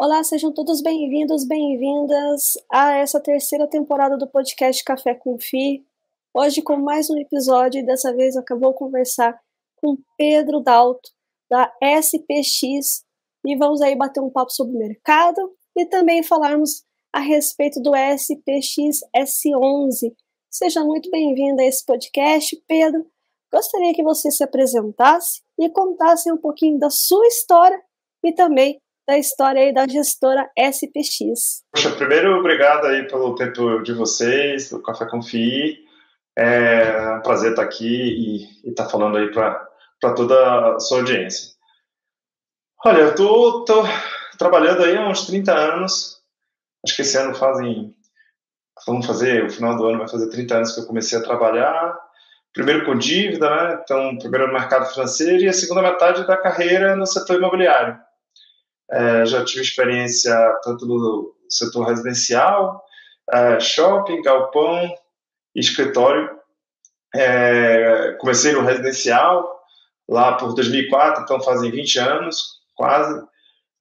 Olá, sejam todos bem-vindos, bem-vindas a essa terceira temporada do podcast Café com Fi. Hoje com mais um episódio e dessa vez eu vou conversar com Pedro Dalto da SPX e vamos aí bater um papo sobre o mercado e também falarmos a respeito do SPX S11. Seja muito bem-vindo a esse podcast, Pedro. Gostaria que você se apresentasse e contasse um pouquinho da sua história e também da história aí da gestora SPX. Poxa, primeiro, obrigado aí pelo tempo de vocês, do Café Confie. É um prazer estar aqui e estar falando aí para toda a sua audiência. Olha, eu tô, tô trabalhando aí há uns 30 anos. Acho que esse ano fazem. Vamos fazer, o final do ano vai fazer 30 anos que eu comecei a trabalhar. Primeiro com dívida, né? Então, primeiro no mercado financeiro e a segunda metade da carreira no setor imobiliário. É, já tive experiência tanto no setor residencial, é, shopping, galpão, escritório. É, comecei no residencial lá por 2004, então fazem 20 anos, quase.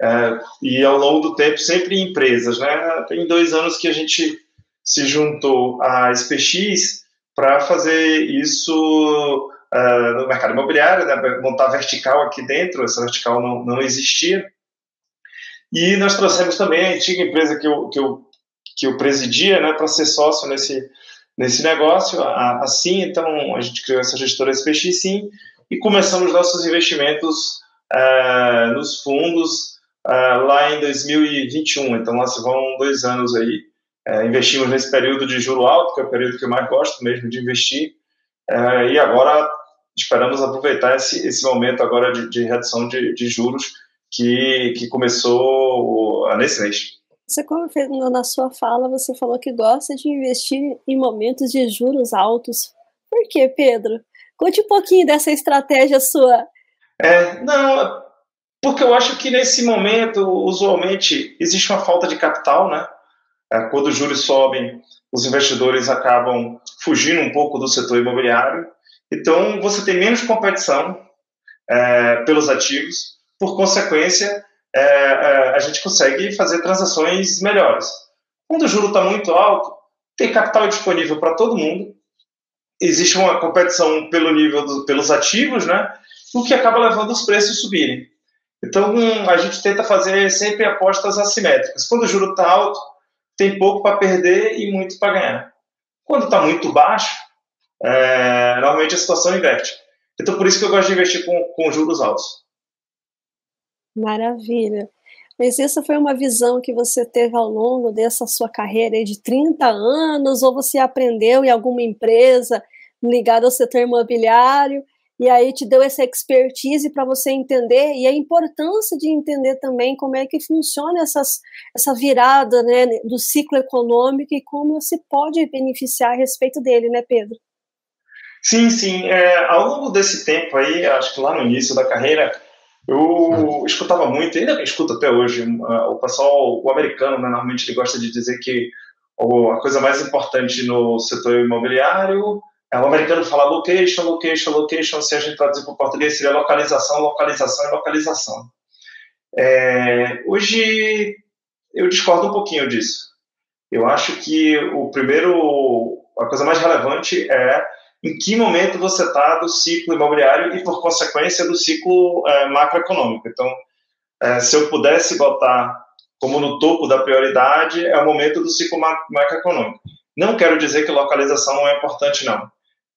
É, e ao longo do tempo, sempre em empresas. Né? Tem dois anos que a gente se juntou à SPX para fazer isso uh, no mercado imobiliário, né? montar vertical aqui dentro, essa vertical não, não existia. E nós trouxemos também a antiga empresa que eu, que eu, que eu presidia, né, para ser sócio nesse, nesse negócio, assim, então a gente criou essa gestora SPX sim, e começamos nossos investimentos uh, nos fundos uh, lá em 2021, então lá se vão dois anos aí, uh, investimos nesse período de juro alto, que é o período que eu mais gosto mesmo de investir, e agora esperamos aproveitar esse, esse momento agora de, de redução de, de juros que, que começou nesse mês. Você, como na sua fala, você falou que gosta de investir em momentos de juros altos. Por que, Pedro? Conte um pouquinho dessa estratégia sua. É, não, porque eu acho que nesse momento, usualmente, existe uma falta de capital, né? É, quando os juros sobem, os investidores acabam fugindo um pouco do setor imobiliário. Então, você tem menos competição é, pelos ativos, por consequência, é, é, a gente consegue fazer transações melhores. Quando o juro está muito alto, tem capital disponível para todo mundo, existe uma competição pelo nível do, pelos ativos, né? O que acaba levando os preços a subirem. Então, a gente tenta fazer sempre apostas assimétricas. Quando o juro está alto, tem pouco para perder e muito para ganhar. Quando está muito baixo, é, normalmente a situação inverte. Então, por isso que eu gosto de investir com, com juros altos. Maravilha. Mas essa foi uma visão que você teve ao longo dessa sua carreira de 30 anos, ou você aprendeu em alguma empresa ligada ao setor imobiliário, e aí te deu essa expertise para você entender, e a importância de entender também como é que funciona essas, essa virada né, do ciclo econômico e como se pode beneficiar a respeito dele, né, Pedro? Sim, sim. É, ao longo desse tempo aí, acho que lá no início da carreira, eu escutava muito, ainda escuto até hoje, o pessoal, o americano, né, normalmente ele gosta de dizer que a coisa mais importante no setor imobiliário é o americano fala location, location, location, se a gente traduzir para o português seria localização, localização e localização. É, hoje eu discordo um pouquinho disso. Eu acho que o primeiro, a coisa mais relevante é em que momento você está do ciclo imobiliário e, por consequência, do ciclo é, macroeconômico. Então, é, se eu pudesse botar como no topo da prioridade, é o momento do ciclo macroeconômico. Não quero dizer que localização não é importante, não.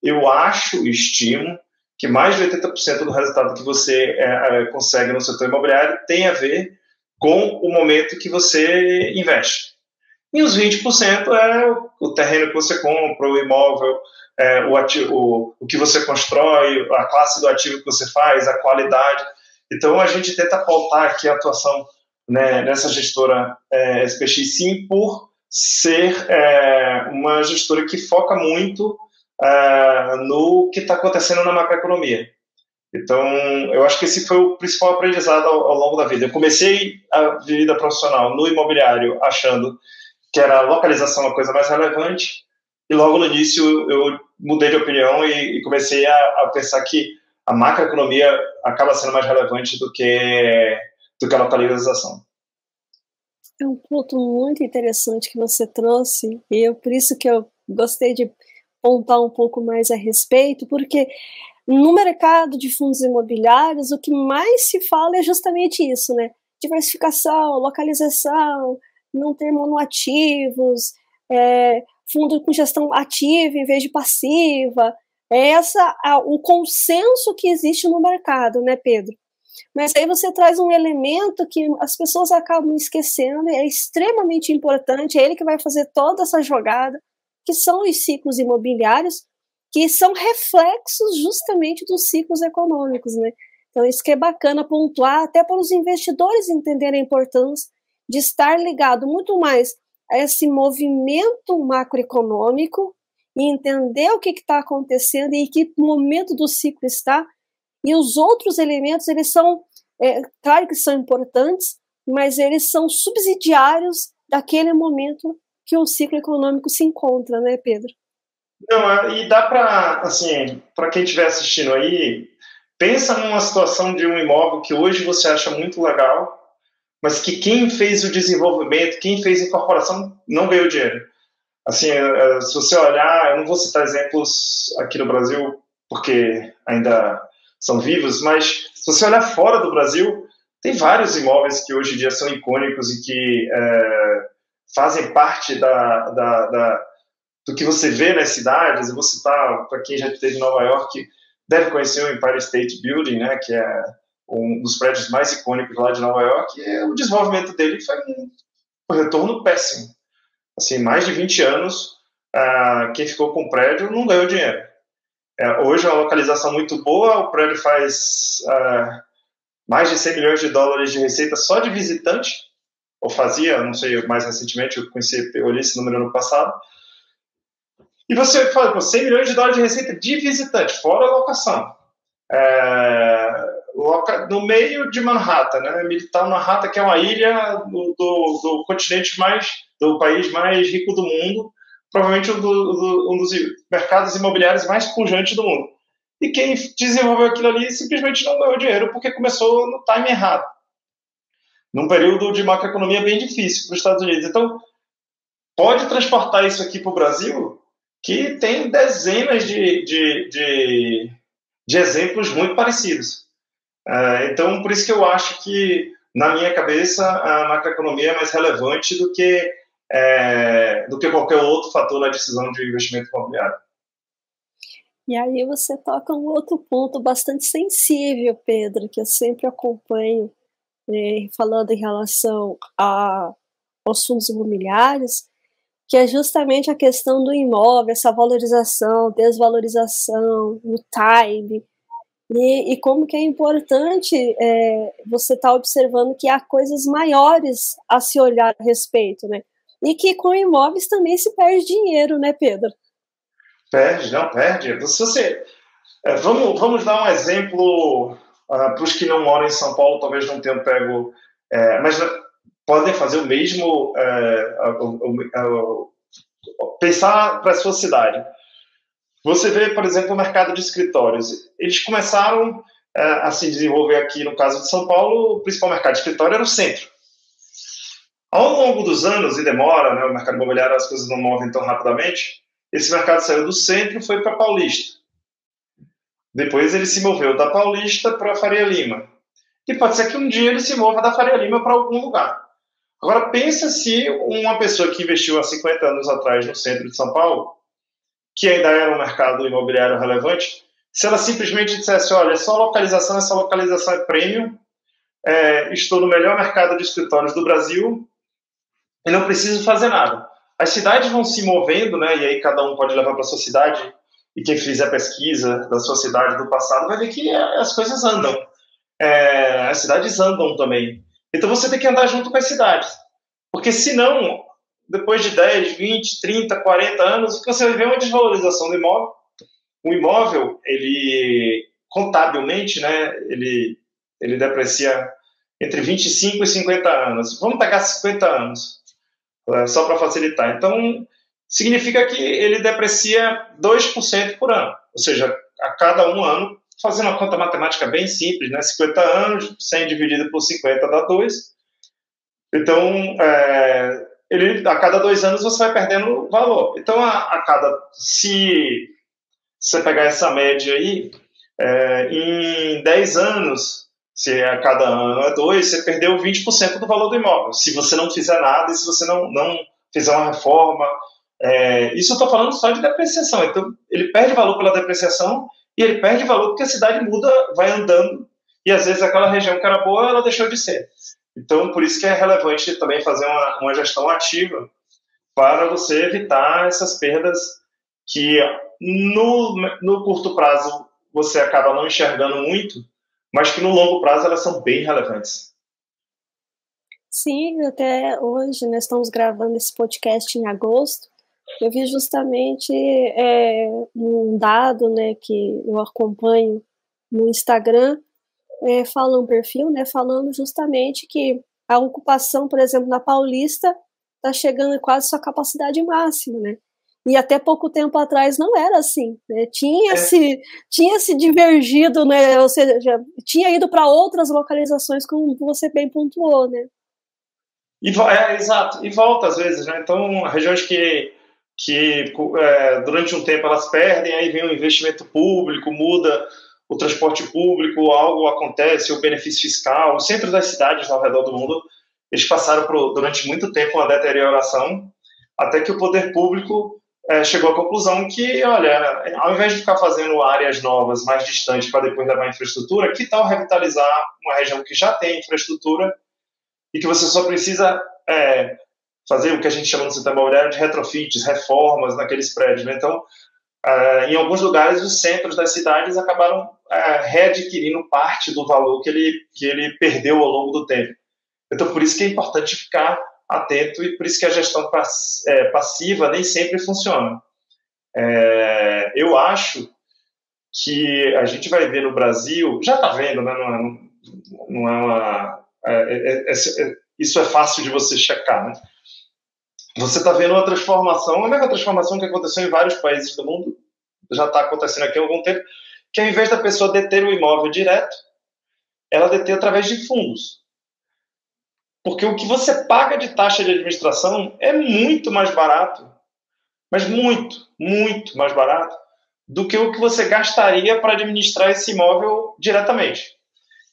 Eu acho, estimo, que mais de 80% do resultado que você é, consegue no setor imobiliário tem a ver com o momento que você investe. E os 20% é o terreno que você compra, o imóvel, é, o, ativo, o, o que você constrói, a classe do ativo que você faz, a qualidade. Então, a gente tenta pautar aqui a atuação né, nessa gestora é, SPX, sim, por ser é, uma gestora que foca muito é, no que está acontecendo na macroeconomia. Então, eu acho que esse foi o principal aprendizado ao, ao, longo da vida. Eu comecei a vida profissional no imobiliário achando que era a localização a coisa mais relevante, e logo no início eu mudei de opinião e, e comecei a, a, pensar que a macroeconomia acaba sendo mais relevante do que, do que a localização. É um ponto muito interessante que você trouxe, e eu, por isso que eu gostei de pontar um pouco mais a respeito, porque no mercado de fundos imobiliários, o que mais se fala é justamente isso, né? Diversificação, localização, não ter monoativos, é, fundo com gestão ativa em vez de passiva. É essa o consenso que existe no mercado, né, Pedro? Mas aí você traz um elemento que as pessoas acabam esquecendo, é extremamente importante, é ele que vai fazer toda essa jogada, que são os ciclos imobiliários, que são reflexos justamente dos ciclos econômicos, né? Então, isso que é bacana pontuar, até para os investidores entenderem a importância de estar ligado muito mais esse movimento macroeconômico e entender o que está acontecendo e em que momento do ciclo está. E os outros elementos, eles são, é, claro que são importantes, mas eles são subsidiários daquele momento que o ciclo econômico se encontra, né, Pedro? Não, e dá para, assim, para quem estiver assistindo aí, pensa numa situação de um imóvel que hoje você acha muito legal, mas que quem fez o desenvolvimento, quem fez a incorporação, não ganhou dinheiro. Assim, é, é, se você olhar, eu não vou citar exemplos aqui no Brasil, porque ainda são vivos, mas se você olhar fora do Brasil, tem vários imóveis que hoje em dia são icônicos e que é, fazem parte da, da, da, do que você vê nas cidades. Eu vou citar, para quem já esteve em Nova York, deve conhecer o Empire State Building, né, que é um dos prédios mais icônicos lá de Nova York, e o desenvolvimento dele foi um, retorno péssimo. Assim, mais de 20 anos, uh, quem ficou com o prédio não ganhou dinheiro. É, hoje é uma localização muito boa, o prédio faz uh, mais de 100 milhões de dólares de receita só de visitante, ou fazia, não sei, mais recentemente, eu conheci, eu olhei esse número no passado. E você fala, 100 milhões de dólares de receita de visitante, fora a locação. É, no meio de Manhattan, né? Militar Manhattan, que é uma ilha do, do, do, continente mais, do país mais rico do mundo, provavelmente um, do, um dos mercados imobiliários mais pujantes do mundo. E quem desenvolveu aquilo ali simplesmente não ganhou dinheiro porque começou no time errado, num período de macroeconomia bem difícil para os Estados Unidos. Então, pode transportar isso aqui para o Brasil, que tem dezenas de, de, de, de exemplos muito parecidos. É, então, por isso que eu acho que, na minha cabeça, a macroeconomia é mais relevante do que, é, do que qualquer outro fator na decisão de investimento imobiliário. E aí você toca um outro ponto bastante sensível, Pedro, que eu sempre acompanho, né, falando em relação a, aos fundos imobiliários, que é justamente a questão do imóvel, essa valorização, desvalorização, o time, e, e como que é importante é, você estar tá observando que há coisas maiores a se olhar a respeito, né? E que com imóveis também se perde dinheiro, né, Pedro? Perde, não, perde. Se você, é, vamos, vamos dar um exemplo uh, para os que não moram em São Paulo, talvez não tenham pego, é, mas podem fazer o mesmo, é, pensar para a sua cidade. Você vê, por exemplo, o mercado de escritórios. Eles começaram é, a se desenvolver aqui, no caso de São Paulo, o principal mercado de escritório era o centro. Ao longo dos anos, e demora, né, o mercado imobiliário as coisas não movem tão rapidamente, esse mercado saiu do centro e foi para Paulista. Depois ele se moveu da Paulista para Faria Lima. E pode ser que um dia ele se mova da Faria Lima para algum lugar. Agora, pensa se uma pessoa que investiu há 50 anos atrás no centro de São Paulo que ainda era um mercado imobiliário relevante, se ela simplesmente dissesse, olha, é só localização, essa localização é premium, é, estou no melhor mercado de escritórios do Brasil e não preciso fazer nada. As cidades vão se movendo, né, e aí cada um pode levar para sua cidade, e quem fizer pesquisa da sua cidade do passado vai ver que as coisas andam. É, as cidades andam também. Então você tem que andar junto com as cidades. Porque senão depois de 10, 20, 30, 40 anos, você vai ver uma desvalorização do imóvel. O imóvel, ele, contabilmente, né, ele, ele deprecia entre 25 e 50 anos. Vamos pegar 50 anos, é, só para facilitar. Então, significa que ele deprecia 2% por ano. Ou seja, a cada um ano, fazendo uma conta matemática bem simples, né, 50 anos, 100 dividido por 50 dá 2, Então, é, ele, a cada dois anos você vai perdendo valor. Então, a, a cada. Se você pegar essa média aí, é, em 10 anos, se a cada ano é dois, você perdeu 20% do valor do imóvel. Se você não fizer nada e se você não, não fizer uma reforma. É, isso eu estou falando só de depreciação. Então, ele perde valor pela depreciação e ele perde valor porque a cidade muda, vai andando, e às vezes aquela região que era boa, ela deixou de ser. Então, por isso que é relevante também fazer uma, uma gestão ativa para você evitar essas perdas que no, no curto prazo você acaba não enxergando muito, mas que no longo prazo elas são bem relevantes. Sim, até hoje nós estamos gravando esse podcast em agosto. Eu vi justamente é, um dado né, que eu acompanho no Instagram, é, fala um perfil, né, falando justamente que a ocupação, por exemplo, na Paulista está chegando quase sua capacidade máxima, né? E até pouco tempo atrás não era assim, né? Tinha, é. se, tinha se divergido, né? Ou seja, tinha ido para outras localizações, como você bem pontuou, né? E, é, exato, e volta às vezes, né? Então, regiões que, que é, durante um tempo elas perdem, aí vem um investimento público, muda o transporte público, algo acontece, o benefício fiscal, o centro das cidades ao redor do mundo, eles passaram por, durante muito tempo uma deterioração, até que o poder público é, chegou à conclusão que, olha, ao invés de ficar fazendo áreas novas, mais distantes, para depois levar infraestrutura, que tal revitalizar uma região que já tem infraestrutura e que você só precisa é, fazer o que a gente chama no setor imobiliário de retrofits, reformas naqueles prédios. Né? Então, Uh, em alguns lugares, os centros das cidades acabaram uh, readquirindo parte do valor que ele, que ele perdeu ao longo do tempo. Então, por isso que é importante ficar atento e por isso que a gestão pass é, passiva nem sempre funciona. É, eu acho que a gente vai ver no Brasil, já está vendo, né, não, é, não é uma. É, é, é, isso é fácil de você checar, né? Você está vendo uma transformação, a mesma transformação que aconteceu em vários países do mundo, já está acontecendo aqui há algum tempo, que ao invés da pessoa deter o imóvel direto, ela deter através de fundos. Porque o que você paga de taxa de administração é muito mais barato, mas muito, muito mais barato, do que o que você gastaria para administrar esse imóvel diretamente.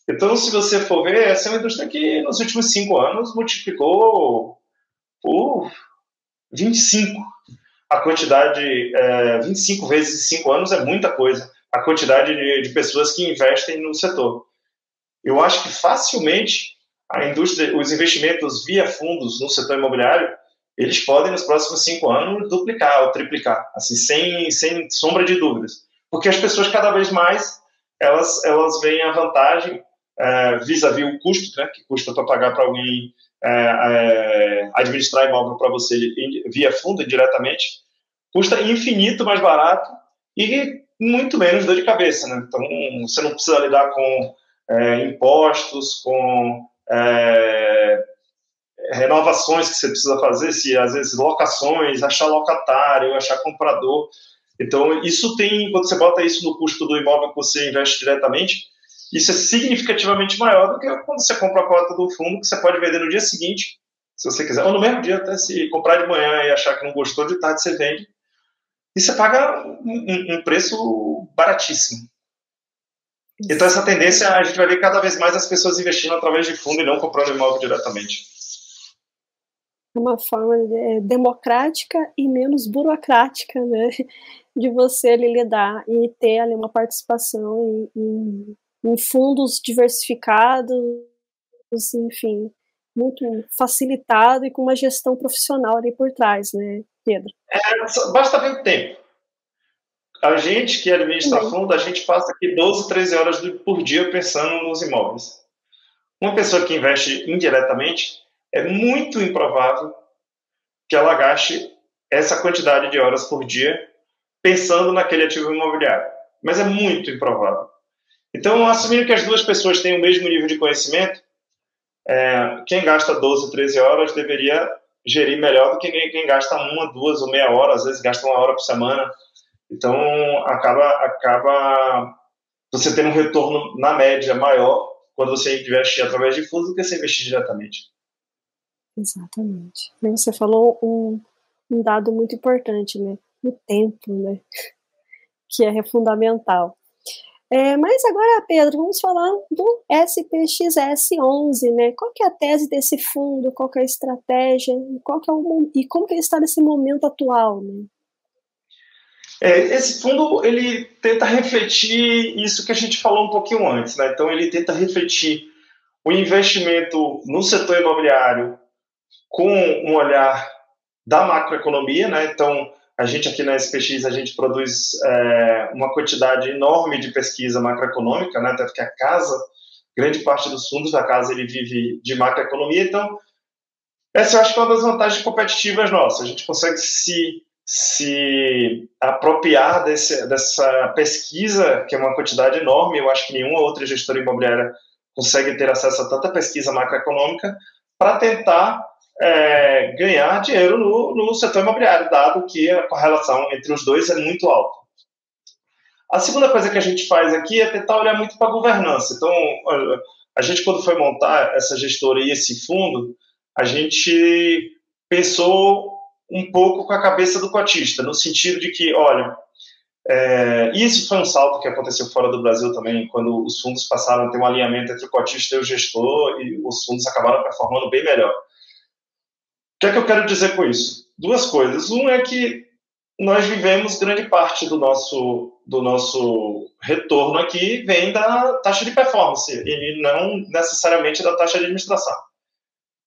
Então, se você for ver, essa é uma indústria que nos últimos cinco anos multiplicou por 25. A quantidade, é, 25 vezes em 5 anos é muita coisa. A quantidade de, de pessoas que investem no setor. Eu acho que facilmente a indústria, os investimentos via fundos no setor imobiliário, eles podem nos próximos cinco anos duplicar ou triplicar, assim, sem, sem sombra de dúvidas, porque as pessoas cada vez mais elas elas veem a vantagem é, vis-à-vis -vis o custo, né, que custa para pagar para alguém é, é, administrar imóvel para você via fundo diretamente, custa infinito mais barato e muito menos dor de cabeça. Né? Então, você não precisa lidar com impostos, com renovações que você precisa fazer, se às vezes locações, achar locatário, achar comprador. Então, isso tem, quando você bota isso no custo do imóvel que você investe diretamente, isso é significativamente maior do que quando você compra a cota do fundo, que você pode vender no dia seguinte, se você quiser, ou no mesmo dia, até se comprar de manhã e achar que não gostou, de tarde você vende. E você paga um, um preço baratíssimo. Então, essa tendência, a gente vai ver cada vez mais as pessoas investindo através de fundo e não comprando imóvel diretamente. Uma forma é, democrática e menos burocrática, né? De você ali, lidar e ter ali uma participação em, em fundos diversificados, enfim, muito facilitado e com uma gestão profissional ali por trás, né, Pedro? É, basta ver o tempo. A gente que administra Sim. fundo, a gente passa aqui 12, 13 horas por dia pensando nos imóveis. Uma pessoa que investe indiretamente, é muito improvável que ela gaste essa quantidade de horas por dia pensando naquele ativo imobiliário. Mas é muito improvável. Então, assumindo que as duas pessoas têm o mesmo nível de conhecimento, é, quem gasta 12, 13 horas deveria gerir melhor do que quem gasta uma, duas ou meia hora, às vezes gasta uma hora por semana. Então, acaba, acaba você tendo um retorno, na média, maior quando você investe através de fundos do que você investir diretamente. Exatamente. Você falou um, um dado muito importante, né? O tempo, né? Que é fundamental. É, mas agora, Pedro, vamos falar do SPXS11, né? Qual que é a tese desse fundo? Qual que é a estratégia? Qual que é o, e como que ele está nesse momento atual, né? É, esse fundo ele tenta refletir isso que a gente falou um pouquinho antes, né? Então ele tenta refletir o investimento no setor imobiliário com um olhar da macroeconomia, né? Então a gente aqui na SPX a gente produz é, uma quantidade enorme de pesquisa macroeconômica, né? Até porque a casa, grande parte dos fundos da casa ele vive de macroeconomia, então essa eu acho que é uma das vantagens competitivas nossas. A gente consegue se se apropriar desse, dessa pesquisa, que é uma quantidade enorme, eu acho que nenhuma outra gestora imobiliária consegue ter acesso a tanta pesquisa macroeconômica, para tentar é, ganhar dinheiro no, no setor imobiliário, dado que a correlação entre os dois é muito alta. A segunda coisa que a gente faz aqui é tentar olhar muito para a governança. Então, a gente, quando foi montar essa gestora e esse fundo, a gente pensou um pouco com a cabeça do cotista, no sentido de que, olha, é, isso foi um salto que aconteceu fora do Brasil também, quando os fundos passaram a ter um alinhamento entre o cotista e o gestor, e os fundos acabaram performando bem melhor. O que é que eu quero dizer com isso? Duas coisas. Um é que nós vivemos grande parte do nosso, do nosso retorno aqui vem da taxa de performance, e não necessariamente da taxa de administração.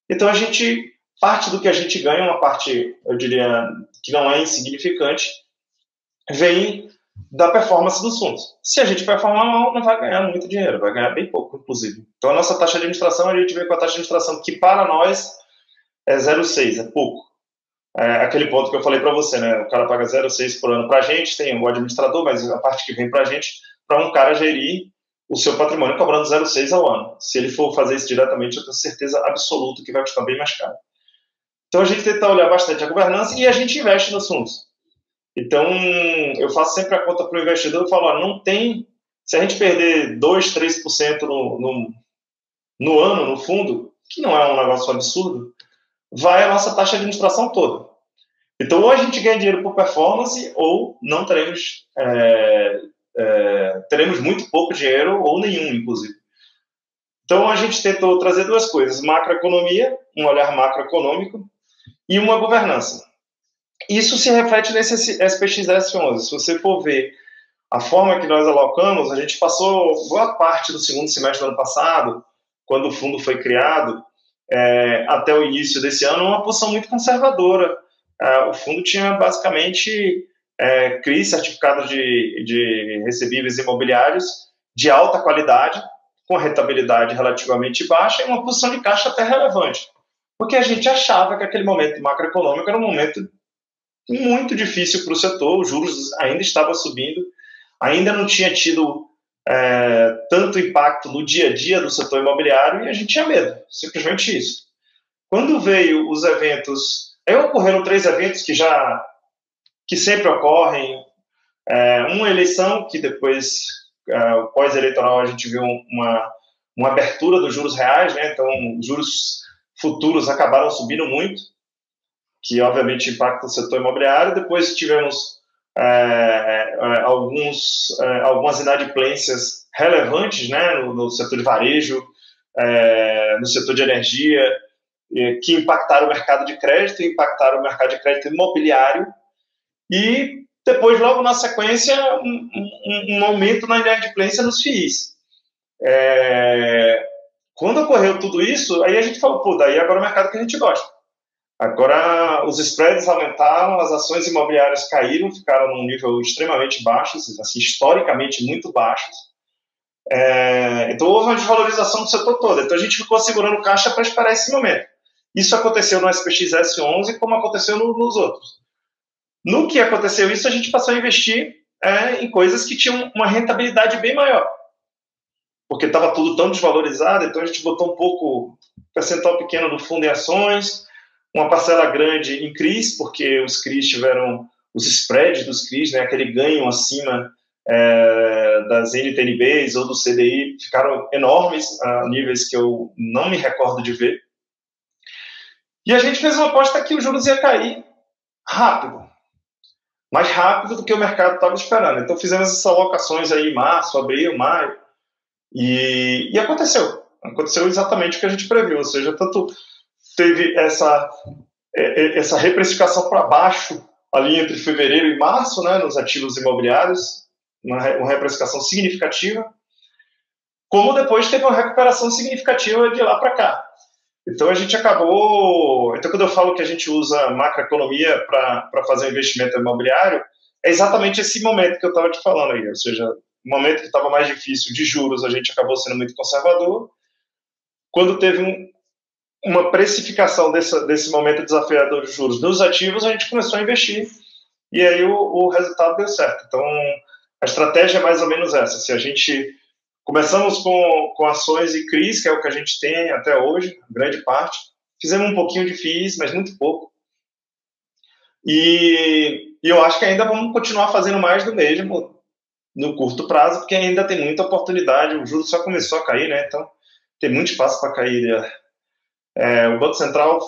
Então, a gente parte do que a gente ganha, uma parte, eu diria, que não é insignificante, vem da performance dos fundos. Se a gente performar mal, não vai ganhar muito dinheiro, vai ganhar bem pouco, inclusive. Então, a nossa taxa de administração, a gente vem com a taxa de administração que, para nós, é 0,6, é pouco. É aquele ponto que eu falei para você, né? O cara paga 0,6 por ano para a gente, tem o administrador, mas a parte que vem para a gente, para um cara gerir o seu patrimônio cobrando 0,6 ao ano. Se ele for fazer isso diretamente, eu tenho certeza absoluta que vai custar bem mais caro. Então a gente tenta olhar bastante a governança e a gente investe nos fundos. Então eu faço sempre a conta para o investidor e falo: ó, não tem. Se a gente perder 2, 3% no, no, no ano no fundo, que não é um negócio absurdo, vai a nossa taxa de administração toda. Então, ou a gente ganha dinheiro por performance, ou não teremos, é, é, teremos muito pouco dinheiro, ou nenhum, inclusive. Então, a gente tentou trazer duas coisas: macroeconomia, um olhar macroeconômico, e uma governança. Isso se reflete nesse SPXS11. Se você for ver a forma que nós alocamos, a gente passou boa parte do segundo semestre do ano passado, quando o fundo foi criado, é, até o início desse ano, uma posição muito conservadora. É, o fundo tinha basicamente é, CRI, de, de recebíveis imobiliários de alta qualidade, com rentabilidade relativamente baixa e uma posição de caixa até relevante porque a gente achava que aquele momento macroeconômico era um momento muito difícil para o setor, os juros ainda estavam subindo, ainda não tinha tido é, tanto impacto no dia a dia do setor imobiliário e a gente tinha medo, simplesmente isso. Quando veio os eventos, aí ocorreram três eventos que já que sempre ocorrem, é, uma eleição que depois é, pós-eleitoral a gente viu uma uma abertura dos juros reais, né? Então juros futuros acabaram subindo muito, que obviamente impacta o setor imobiliário. Depois tivemos é, é, alguns, é, algumas inadimplências relevantes né, no, no setor de varejo, é, no setor de energia, que impactaram o mercado de crédito, impactaram o mercado de crédito imobiliário, e depois, logo na sequência, um, um, um aumento na inadimplência nos FIIs. É, quando ocorreu tudo isso, aí a gente falou, pô, daí agora é o mercado que a gente gosta. Agora os spreads aumentaram, as ações imobiliárias caíram, ficaram num nível extremamente baixo, assim, historicamente muito baixos. É, então houve uma desvalorização do setor todo. Então a gente ficou segurando caixa para esperar esse momento. Isso aconteceu no SPX S11 como aconteceu no, nos outros. No que aconteceu isso, a gente passou a investir é, em coisas que tinham uma rentabilidade bem maior porque estava tudo tão desvalorizado, então a gente botou um pouco, percentual pequeno do fundo em ações, uma parcela grande em CRIs, porque os CRIs tiveram, os spreads dos CRIs, né, aquele ganho acima é, das NTNBs ou do CDI, ficaram enormes, a níveis que eu não me recordo de ver. E a gente fez uma aposta que o juros ia cair rápido, mais rápido do que o mercado estava esperando. Então fizemos essas alocações aí em março, abril, maio, e, e aconteceu. Aconteceu exatamente o que a gente previu, ou seja, tanto teve essa, é, é, essa reprecificação para baixo ali entre fevereiro e março, né, nos ativos imobiliários, uma, uma reprecificação significativa, como depois teve uma recuperação significativa de lá para cá. Então a gente acabou. Então, quando eu falo que a gente usa macroeconomia para fazer um investimento imobiliário, é exatamente esse momento que eu estava te falando aí. Ou seja, o momento que estava mais difícil de juros, a gente acabou sendo muito conservador. Quando teve um, uma precificação desse, desse momento desafiador de juros nos ativos, a gente começou a investir. E aí o, o resultado deu certo. Então, a estratégia é mais ou menos essa. Se a gente Começamos com, com ações e CRIs, que é o que a gente tem até hoje, grande parte. Fizemos um pouquinho de FIIs, mas muito pouco. E, e eu acho que ainda vamos continuar fazendo mais do mesmo no curto prazo, porque ainda tem muita oportunidade. O juro só começou a cair, né? Então tem muito espaço para cair. É, o Banco Central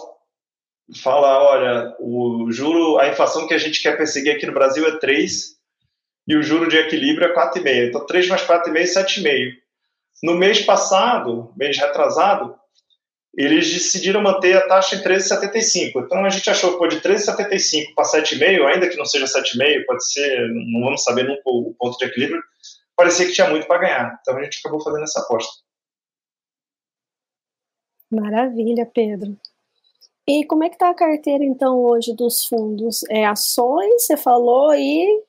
fala: olha, o juro, a inflação que a gente quer perseguir aqui no Brasil é 3, e o juro de equilíbrio é 4,5. Então, 3 mais 4,5, 7,5. No mês passado, mês retrasado, eles decidiram manter a taxa em 13,75. Então, a gente achou que de 13,75 para 7,5, ainda que não seja 7,5, pode ser, não vamos saber nunca o ponto de equilíbrio, parecia que tinha muito para ganhar. Então, a gente acabou fazendo essa aposta. Maravilha, Pedro. E como é que está a carteira, então, hoje dos fundos? É ações, você falou, e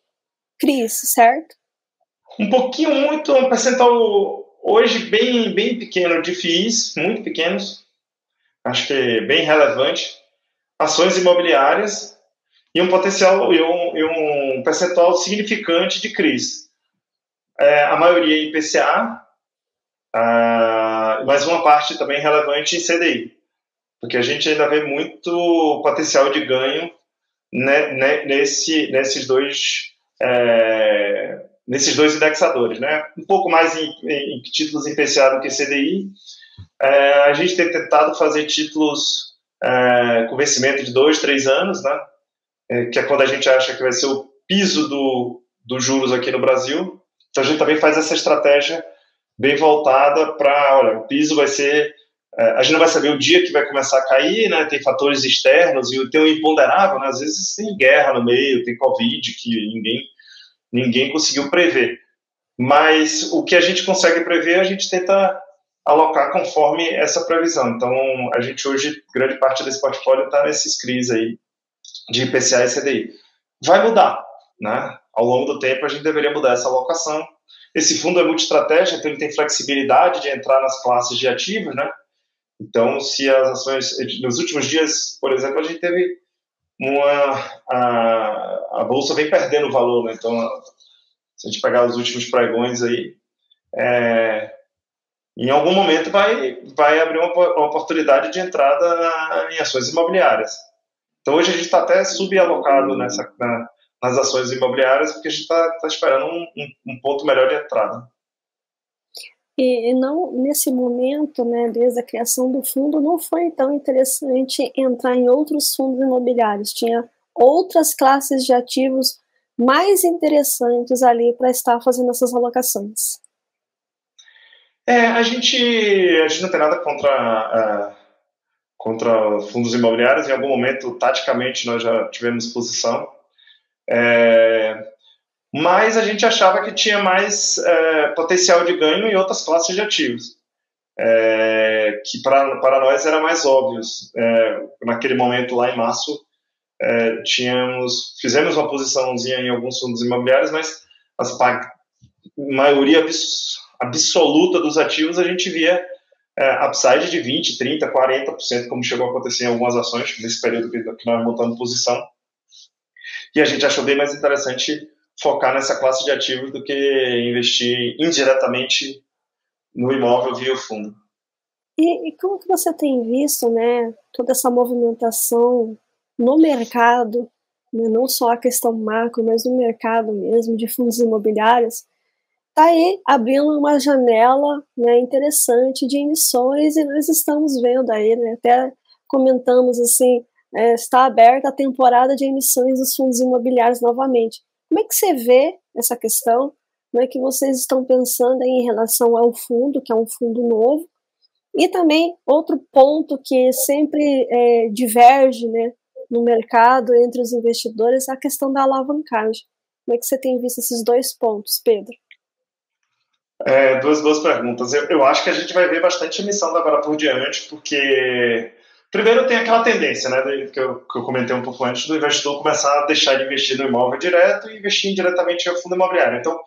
Cris, certo? Um pouquinho, muito, um percentual hoje bem, bem pequeno de FIIs, muito pequenos, acho que é bem relevante, ações imobiliárias e um potencial e um, e um percentual significante de CRIs. É, a maioria em IPCA, mas uma parte também relevante em CDI, porque a gente ainda vê muito potencial de ganho né, né, nesse, nesses dois é, nesses dois indexadores, né? Um pouco mais em, em, títulos em PCA do que CDI. É, a gente tem tentado fazer títulos é, com vencimento de dois, três anos, né? É, que é quando a gente acha que vai ser o piso do, dos juros aqui no Brasil. Então a gente também faz essa estratégia bem voltada para, olha, o piso vai ser é, a gente não vai saber o dia que vai começar a cair, né? Tem fatores externos e tem o imponderável, né? Às vezes tem guerra no meio, tem Covid que ninguém ninguém conseguiu prever. Mas o que a gente consegue prever, a gente tenta alocar conforme essa previsão. Então, a gente hoje, grande parte desse portfólio está nesses CRIs aí de IPCA e CDI. Vai mudar, né? Ao longo do tempo, a gente deveria mudar essa alocação. Esse fundo é multi-estratégia, então ele tem flexibilidade de entrar nas classes de ativos, né? Então, se as ações, nos últimos dias, por exemplo, a gente teve uma, a, a bolsa vem perdendo valor, né? Então, se a gente pegar os últimos pregões aí, é, em algum momento vai, vai abrir uma, uma, oportunidade de entrada em ações imobiliárias. Então, hoje a gente está até subalocado nessa, na, nas ações imobiliárias, porque a gente está tá esperando um, um, um ponto melhor de entrada. E não nesse momento, né, desde a criação do fundo, não foi tão interessante entrar em outros fundos imobiliários. Tinha outras classes de ativos mais interessantes ali para estar fazendo essas alocações. É, a gente, a gente não tem nada contra, uh, contra fundos imobiliários. Em algum momento, taticamente, nós já tivemos posição. É, mas a gente achava que tinha mais é, potencial de ganho em outras classes de ativos, é, que para, nós era mais óbvios. É, naquele momento, lá em março, é, tínhamos, fizemos uma posiçãozinha em alguns fundos imobiliários, mas a maioria absoluta dos ativos a gente via é, upside de 20%, 30%, 40%, como chegou a acontecer em algumas ações nesse período que nós montamos posição. E a gente achou bem mais interessante focar nessa classe de ativos do que investir indiretamente no imóvel via o fundo. E, e, como que você tem visto, né, toda essa movimentação no mercado, né, não só a questão macro, mas no mercado mesmo de fundos imobiliários, está aí abrindo uma janela né, interessante de emissões e nós estamos vendo aí, né, até comentamos assim, é, está aberta a temporada de emissões dos fundos imobiliários novamente. Como é que você vê essa questão? Como é que vocês estão pensando em relação ao fundo, que é um fundo novo? E também outro ponto que sempre é, diverge né, no mercado entre os investidores é a questão da alavancagem. Como é que você tem visto esses dois pontos, Pedro? É, duas boas perguntas. Eu, eu, acho que a gente vai ver bastante emissão da agora por diante, porque primeiro tem aquela tendência, né, que eu, que eu comentei um pouco antes, do investidor começar a deixar de investir no imóvel direto e investir diretamente no fundo imobiliário. Então,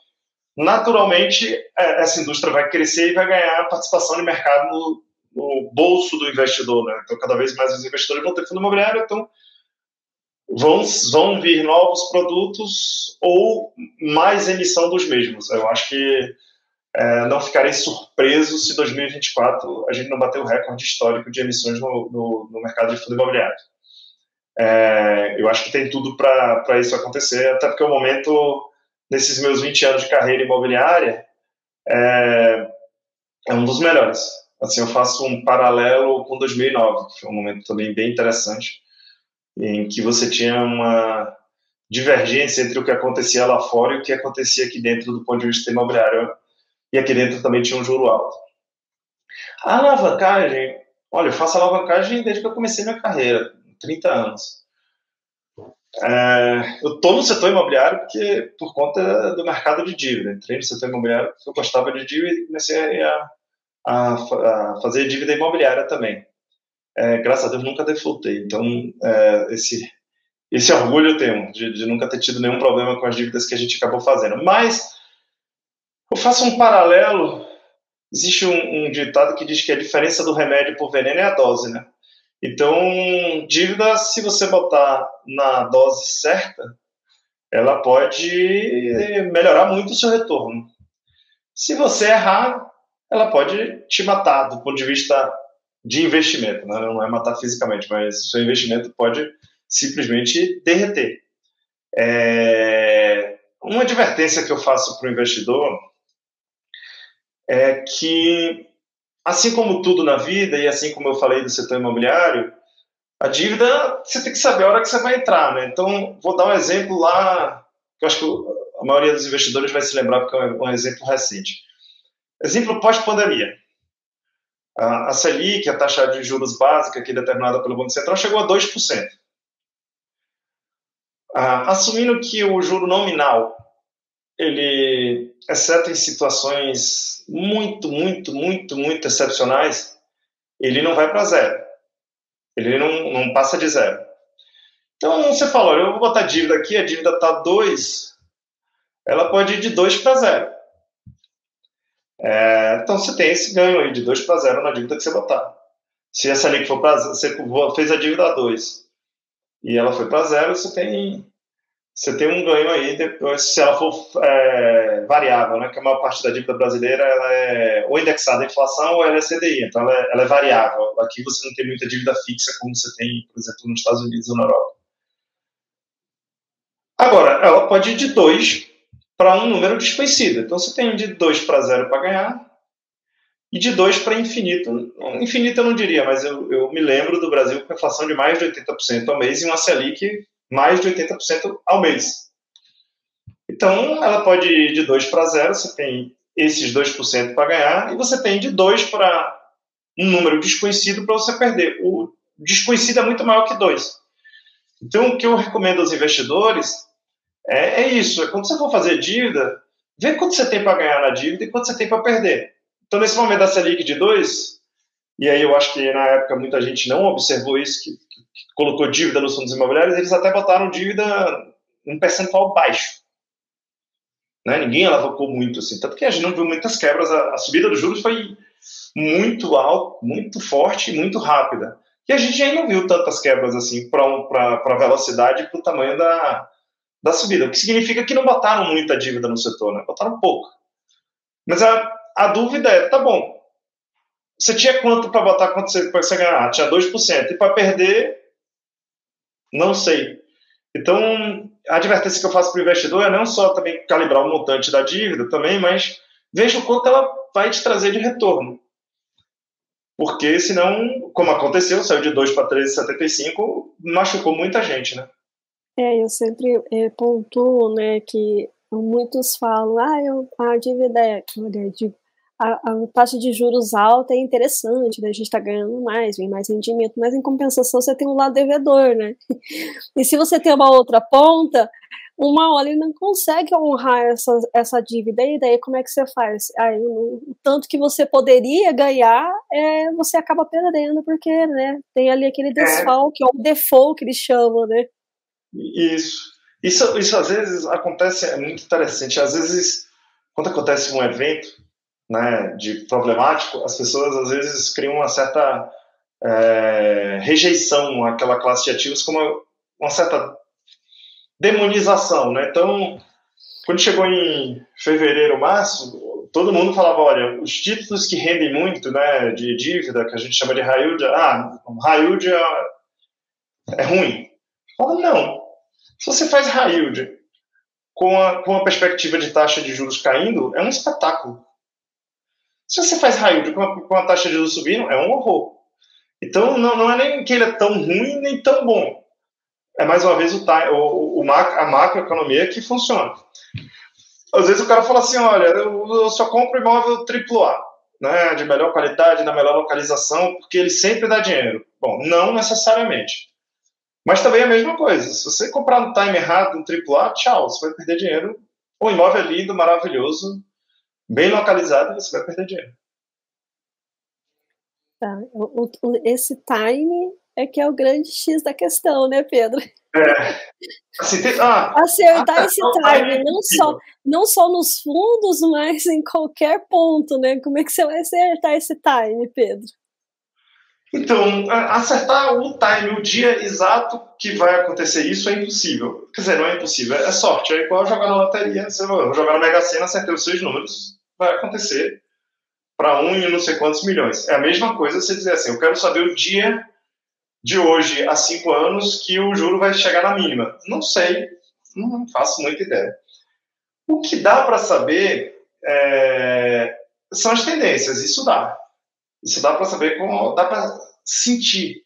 naturalmente, é, essa indústria vai crescer e vai ganhar participação de mercado no, no bolso do investidor. Né? Então, cada vez mais os investidores vão ter fundo imobiliário, então vão, vão vir novos produtos ou mais emissão dos mesmos. Eu acho que é, não ficarei surpreso se 2024 a gente não bater o recorde histórico de emissões no, no, no mercado de fundo imobiliário. É, eu acho que tem tudo para isso acontecer, até porque o momento, nesses meus 20 anos de carreira imobiliária, é, é um dos melhores. Assim, eu faço um paralelo com 2009, que foi um momento também bem interessante, em que você tinha uma divergência entre o que acontecia lá fora e o que acontecia aqui dentro do ponto de vista imobiliário e aqui dentro também tinha um juro alto. A alavancagem, olha, eu faço alavancagem desde que eu comecei minha carreira, 30 anos. É, eu estou no setor imobiliário porque por conta do mercado de dívida. Entrei no setor imobiliário porque eu gostava de dívida e comecei a, a, a fazer dívida imobiliária também. É, graças a Deus nunca defaultei. Então, é, esse, esse orgulho eu tenho de, de, nunca ter tido nenhum problema com as dívidas que a gente acabou fazendo. Mas eu faço um paralelo. Existe um, um, ditado que diz que a diferença do remédio por veneno é a dose, né? Então, dívida, se você botar na dose certa, ela pode melhorar muito o seu retorno. Se você errar, ela pode te matar do ponto de vista de investimento, né? não é matar fisicamente, mas o seu investimento pode simplesmente derreter. É... Uma advertência que eu faço para o investidor é que, assim como tudo na vida, e assim como eu falei do setor imobiliário, a dívida você tem que saber a hora que você vai entrar, né? Então, vou dar um exemplo lá, que eu acho que a maioria dos investidores vai se lembrar, porque é um exemplo recente. Exemplo pós-pandemia. A Selic, a taxa de juros básica, aqui determinada pelo Banco Central, chegou a 2%. Assumindo que o juro nominal ele, exceto em situações muito, muito, muito, muito excepcionais, ele não vai para zero. Ele não, não passa de zero. Então, você falou, eu vou botar dívida aqui, a dívida está 2, ela pode ir de 2 para zero. É, então, você tem esse ganho aí de 2 para zero na dívida que você botar. Se essa ali que for para você fez a dívida a 2 e ela foi para zero, você tem você tem um ganho aí depois, se ela for é, variável, né? Que a maior parte da dívida brasileira ela é ou indexada à inflação ou ela é CDI, então ela é, ela é variável. Aqui você não tem muita dívida fixa como você tem, por exemplo, nos Estados Unidos ou na Europa. Agora, ela pode ir de 2 para um número desconhecido. Então você tem de 2 para 0 para ganhar e de 2 para infinito. Infinito eu não diria, mas eu, eu me lembro do Brasil com inflação de mais de 80% ao mês e uma Selic mais de 80% ao mês. Então, ela pode ir de 2 para 0, você tem esses 2% para ganhar, e você tem de 2 para um número desconhecido para você perder. O desconhecido é muito maior que 2. Então, o que eu recomendo aos investidores é, é isso: é quando você for fazer dívida, vê quanto você tem para ganhar na dívida e quanto você tem para perder. Então, nesse momento da Selic de 2, e aí eu acho que na época muita gente não observou isso, que colocou dívida nos fundos imobiliários, eles até botaram dívida um percentual baixo. Né? Ninguém alavancou muito, assim. Tanto que a gente não viu muitas quebras. A, a subida dos juros foi muito alta, muito forte e muito rápida. E a gente ainda não viu tantas quebras assim para a velocidade e para o tamanho da, da subida. O que significa que não botaram muita dívida no setor, né? botaram pouco. Mas a, a dúvida é, tá bom, você tinha quanto para botar quanto você, você ganhar? Tinha 2%. E para perder, não sei. Então, a advertência que eu faço para o investidor é não só também calibrar o montante da dívida também, mas veja o quanto ela vai te trazer de retorno. porque senão, como aconteceu, saiu de 2 para 13,75, machucou muita gente, né? É, eu sempre é, pontuo, né, que muitos falam, ah, eu, a dívida é, a, a, taxa de juros alta é interessante, né? a gente está ganhando mais, vem mais rendimento, mas em compensação você tem um lado devedor, né? E se você tem uma outra ponta, uma hora ele não consegue honrar essa, essa dívida, e daí como é que você faz? Aí, o tanto que você poderia ganhar, é, você acaba perdendo, porque né, tem ali aquele é. desfalque, é. ou default que eles chamam, né? Isso. Isso, isso às vezes acontece, é muito interessante. Às vezes, quando acontece um evento, né, de problemático, as pessoas às vezes criam uma certa é, rejeição àquela classe de ativos como uma certa demonização, né? Então, quando chegou em fevereiro, março, todo mundo falava, olha, os títulos que rendem muito, né, de dívida, que a gente chama de high yield, ah, high yield é, é ruim. Fala, não. Se você faz high yield com a, com a perspectiva de taxa de juros caindo, é um espetáculo. Se você faz raio com com a taxa de juros subindo, é um horror. Então, não, não é nem que ele é tão ruim nem tão bom. É mais uma vez o, o, o a macroeconomia que funciona. Às vezes o cara fala assim: olha, eu, eu só compro imóvel AAA, né, de melhor qualidade, na melhor localização, porque ele sempre dá dinheiro. Bom, não necessariamente. Mas também é a mesma coisa. Se você comprar no time errado, um AAA, tchau, você vai perder dinheiro. O imóvel é lindo, maravilhoso, bem localizado, você vai perder dinheiro. Tá. O, o, esse time é que é o grande X da questão, né, Pedro? É. Assim, tem, ah, Acertar esse time, não só, não só nos fundos, mas em qualquer ponto, né? Como é que você vai acertar esse time, Pedro? Então, acertar o time, o dia exato que vai acontecer isso é impossível. Quer dizer, não é impossível, é sorte. É igual jogar na loteria. Você vai jogar na Mega Sena, acertei os seus números, vai acontecer para um e não sei quantos milhões. É a mesma coisa você dizer assim, eu quero saber o dia de hoje a cinco anos que o juro vai chegar na mínima. Não sei, não faço muita ideia. O que dá para saber é, são as tendências, isso dá. Isso dá para saber como, dá para sentir.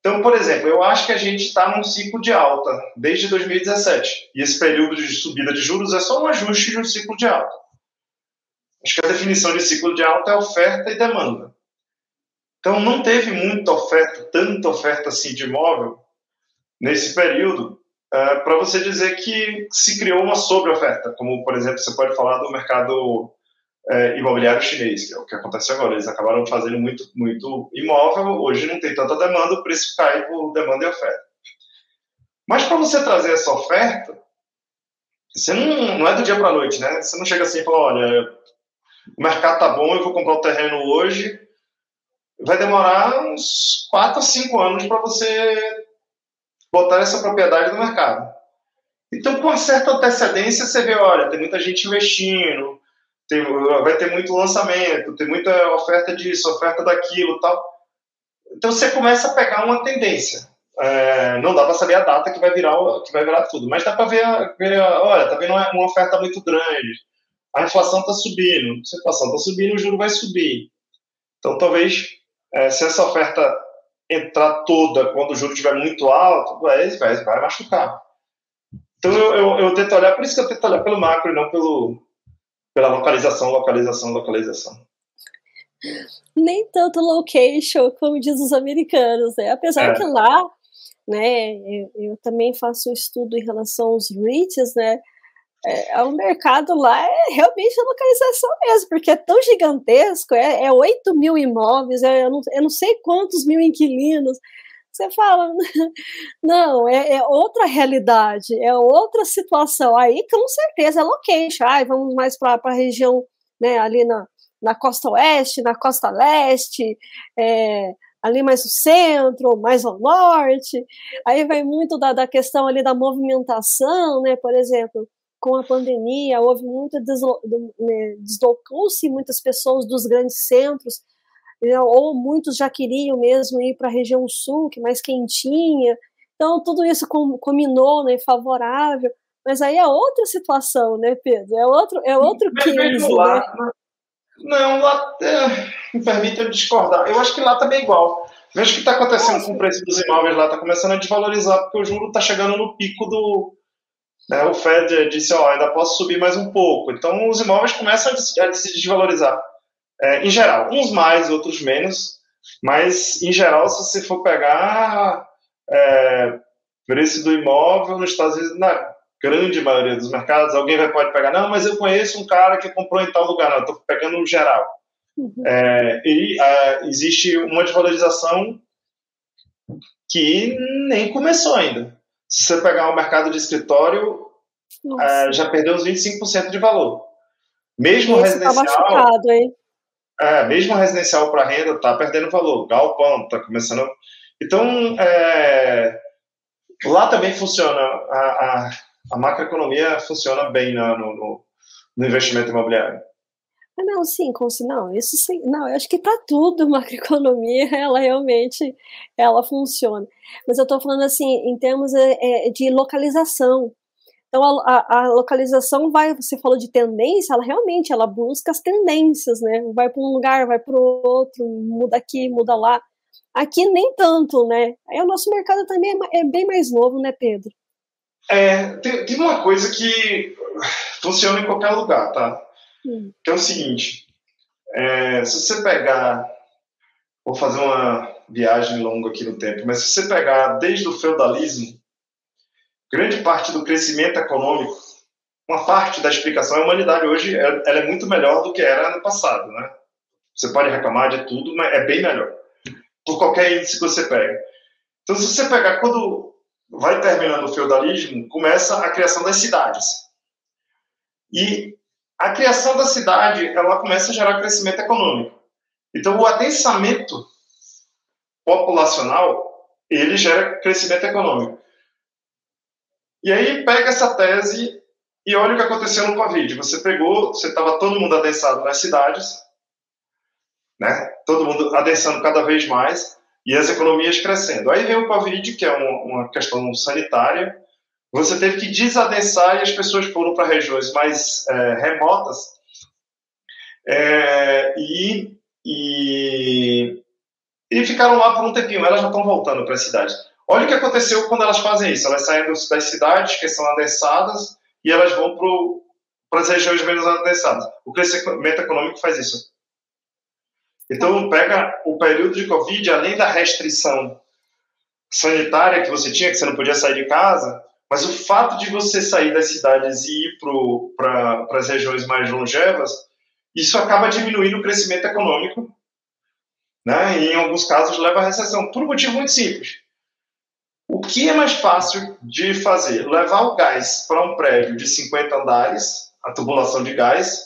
Então, por exemplo, eu acho que a gente está num ciclo de alta desde 2017. E esse período de subida de juros é só um ajuste de um ciclo de alta. Acho que a definição de ciclo de alta é oferta e demanda. Então, não teve muita oferta, tanta oferta assim de imóvel nesse período, uh, para você dizer que se criou uma sobre-oferta, como, por exemplo, você pode falar do mercado uh, imobiliário chinês, que é o que acontece agora. Eles acabaram fazendo muito, muito imóvel, hoje não tem tanta demanda, o preço cai por demanda e oferta. Mas para você trazer essa oferta, você não, não é do dia para a noite, né? Você não chega assim e fala, olha, o mercado tá bom, eu vou comprar o terreno hoje. Vai demorar uns 4 a 5 anos para você botar essa propriedade no mercado. Então, com uma certa antecedência, você vê, olha, tem muita gente investindo, tem, vai ter muito lançamento, tem muita oferta disso, oferta daquilo tal. Então, você começa a pegar uma tendência. É, não dá para saber a data que vai virar que vai virar tudo, mas dá para ver, ver, olha, tá vendo uma oferta muito grande a inflação está subindo. Se a inflação está subindo, o juro vai subir. Então, talvez, é, se essa oferta entrar toda quando o juro estiver muito alto, vai, vai, vai machucar. Então, eu, eu, eu, tento olhar, por isso que eu tento olhar pelo macro e não pelo, pela localização, localização, localização. Nem tanto location, como diz os americanos, né? Apesar é. que lá, né, eu, eu também faço um estudo em relação aos REITs, né? É, o é mercado lá é realmente a localização mesmo, porque é tão gigantesco, é, é 8 mil imóveis, é, eu, não, eu não sei quantos mil inquilinos. Você fala, não, é, é, outra realidade, é outra situação. Aí, com certeza, é location. Ai, vamos mais para a região, né, ali na, na costa oeste, na costa leste, é, ali mais no centro, mais ao norte. Aí vai muito da, da questão ali da movimentação, né, por exemplo com a pandemia, houve muita né, deslocou-se muitas pessoas dos grandes centros, né, ou muitos já queriam mesmo ir para a região sul, que é mais quentinha. Então, tudo isso combinou, né, favorável. Mas aí é outra situação, né, Pedro? É outro, é outro case, né? Não, lá é, me permite eu discordar. Eu acho que lá também é igual. Veja o que está acontecendo Nossa. com o preço dos imóveis lá, está começando a desvalorizar, porque o juro está chegando no pico do. Né, o Fed disse, ó, ainda posso subir mais um pouco. Então os imóveis começam a se desvalorizar. É, em geral, uns mais, outros menos, mas em geral, se você for pegar é, preço do imóvel nos Estados Unidos, na grande maioria dos mercados, alguém vai, pode pegar, não, mas eu conheço um cara que comprou em tal lugar, não, estou pegando no geral. Uhum. É, e existe uma desvalorização que nem começou ainda. Se você pegar o mercado de escritório, uh, já perdeu uns 25% de valor. Mesmo Esse tá residencial. Tá machucado, hein? É, mesmo residencial para renda está perdendo valor. Galpão está começando. Então, é, lá também funciona. A, a, a macroeconomia funciona bem no, no, no investimento imobiliário. Ah, não, sim, não, isso sim, não, eu acho que para tudo macroeconomia ela realmente ela funciona. Mas eu estou falando assim em termos é, é, de localização. Então a, a, a, localização vai, você falou de tendência, ela realmente ela busca as tendências, né? Vai para um lugar, vai para o outro, muda aqui, muda lá. Aqui nem tanto, né? Aí o nosso mercado também é, é bem mais novo, né, Pedro? É, tem, tem uma coisa que funciona em qualquer lugar, tá? Que é o seguinte: é, se você pegar. Vou fazer uma viagem longa aqui no tempo, mas se você pegar desde o feudalismo, grande parte do crescimento econômico, uma parte da explicação, a humanidade hoje ela é muito melhor do que era no passado, né? Você pode reclamar de tudo, mas é bem melhor. Por qualquer índice que você pega. Então, se você pegar quando vai terminando o feudalismo, começa a criação das cidades. E a criação da cidade ela começa a gerar crescimento econômico. Então, o adensamento populacional ele gera crescimento econômico. E aí pega essa tese e olha o que aconteceu no Covid. Você pegou, você estava todo mundo adensado nas cidades, né? Todo mundo adensando cada vez mais e as economias crescendo. Aí vem o Covid, que é uma, uma questão sanitária, você teve que desadensar e as pessoas foram para regiões mais é, remotas é, e, e, e, ficaram lá por um tempinho. Elas já estão voltando para as cidades. Olha o que aconteceu quando elas fazem isso. Elas saem das cidades que são adensadas e elas vão para as regiões menos adensadas. O crescimento econômico faz isso. Então, pega o período de Covid, além da restrição sanitária que você tinha, que você não podia sair de casa, mas o fato de você sair das cidades e ir para as regiões mais longevas, isso acaba diminuindo o crescimento econômico, né? e em alguns casos leva à recessão, por um motivo muito simples. O que é mais fácil de fazer? Levar o gás para um prédio de 50 andares, a tubulação de gás,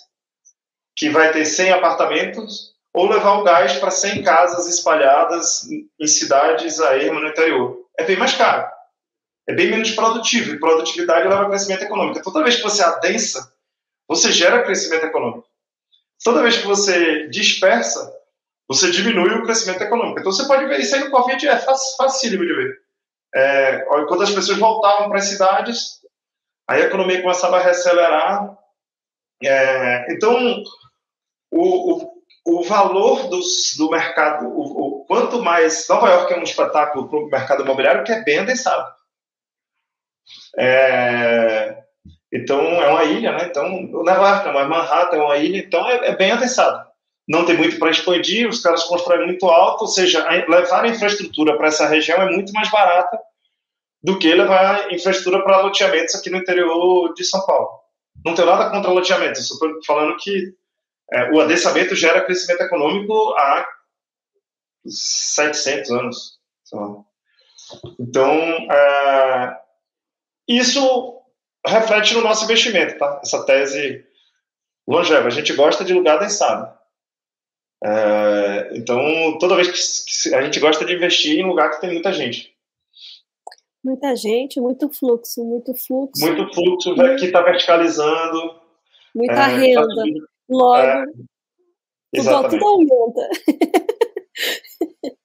que vai ter 100 apartamentos, ou levar o gás para 100 casas espalhadas em cidades a no interior. É bem mais caro é bem menos produtivo, e produtividade leva a crescimento econômico. Toda vez que você adensa, você gera crescimento econômico. Toda vez que você dispersa, você diminui o crescimento econômico. Então você pode ver isso aí no Covid, é facílimo de ver. É, quando as pessoas voltavam para as cidades, aí a economia começava a reacelerar. É, então, o, o, o valor dos, do mercado, o, o, quanto mais. Nova York é um espetáculo para o mercado imobiliário que é bem adensado. É, então, é uma ilha, né? Então, o York, mas Manhattan é uma ilha, então é, é bem adensado. Não tem muito para expandir, os caras constroem muito alto, ou seja, levar a infraestrutura para essa região é muito mais barata do que levar infraestrutura para loteamentos aqui no interior de São Paulo. Não tenho nada contra loteamentos, estou falando que é, o adensamento gera crescimento econômico há 700 anos. Então, é, isso reflete no nosso investimento, tá? Essa tese longeva. A gente gosta de lugar densado. É, então, toda vez que, a gente gosta de investir em lugar que tem muita gente. Muita gente, muito fluxo, muito fluxo. Muito fluxo, muito... que está verticalizando. Muita é, renda. Tá Logo, é, tudo, tudo aumenta.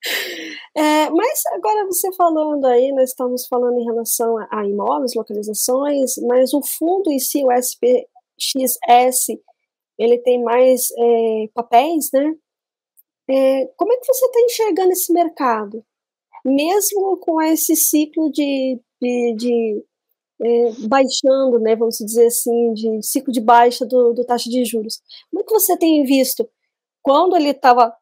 É, mas agora você falando aí, nós estamos falando em relação a, a imóveis, localizações, mas o fundo em si, o SPXS, ele tem mais é, papéis, né? É, como é que você está enxergando esse mercado? Mesmo com esse ciclo de, de, de é, baixando, né, vamos dizer assim, de ciclo de baixa do, do taxa de juros. Como é que você tem visto quando ele estava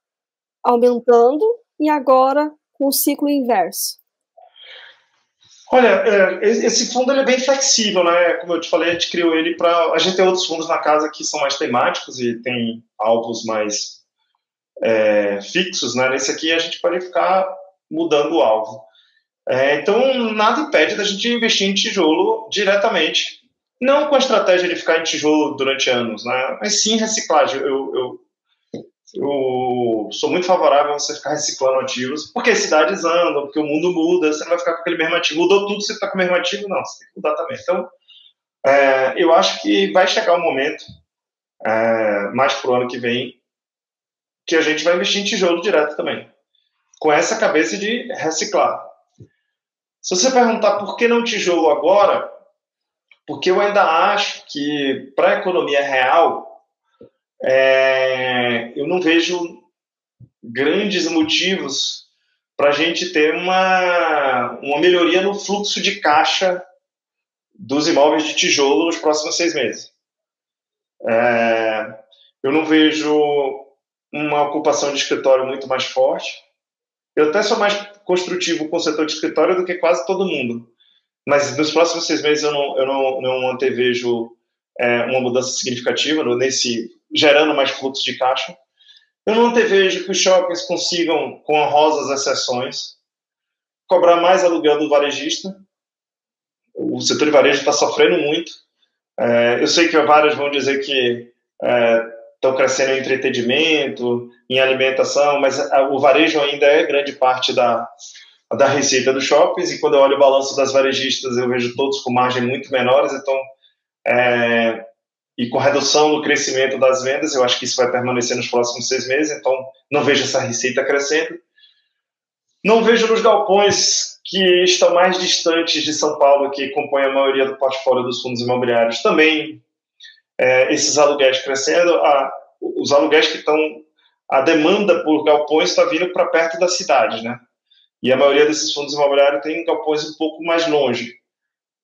aumentando e agora com o ciclo inverso? Olha, é, esse fundo é bem flexível, né? Como eu te falei, a gente criou ele para. A gente tem outros fundos na casa que são mais temáticos e tem alvos mais é, fixos, né? Nesse aqui a gente pode ficar mudando o alvo. É, então, nada impede da gente investir em tijolo diretamente. Não com a estratégia de ficar em tijolo durante anos, né? Mas sim reciclagem. Eu, eu eu sou muito favorável a você ficar reciclando ativos, porque as cidades andam, porque o mundo muda, você não vai ficar com aquele mesmo ativo. Mudou tudo, você está com o mesmo ativo? Não, você tem que mudar também. Então, é, eu acho que vai chegar um momento, é, mais para o ano que vem, que a gente vai investir em tijolo direto também, com essa cabeça de reciclar. Se você perguntar por que não tijolo agora, porque eu ainda acho que para a economia real é, eu não vejo grandes motivos para a gente ter uma, uma melhoria no fluxo de caixa dos imóveis de tijolo nos próximos seis meses. É, eu não vejo uma ocupação de escritório muito mais forte. Eu até sou mais construtivo com o setor de escritório do que quase todo mundo. Mas nos próximos seis meses eu não, eu não, não antevejo é, uma mudança significativa nesse gerando mais fluxo de caixa. Eu não vejo que os shoppings consigam, com honrosas exceções, cobrar mais aluguel do varejista. O setor de varejo está sofrendo muito. É, eu sei que vários vão dizer que é, estão crescendo em entretenimento, em alimentação, mas o varejo ainda é grande parte da, da receita dos shoppings, e quando eu olho o balanço das varejistas, eu vejo todos com margem muito menores, então é, e com redução no crescimento das vendas, eu acho que isso vai permanecer nos próximos seis meses, então não vejo essa receita crescendo. Não vejo nos galpões que estão mais distantes de São Paulo, que compõem a maioria do portfólio dos fundos imobiliários, também é, esses aluguéis crescendo. A, os aluguéis que estão. A demanda por galpões está vindo para perto das cidades, né? E a maioria desses fundos imobiliários tem galpões um pouco mais longe.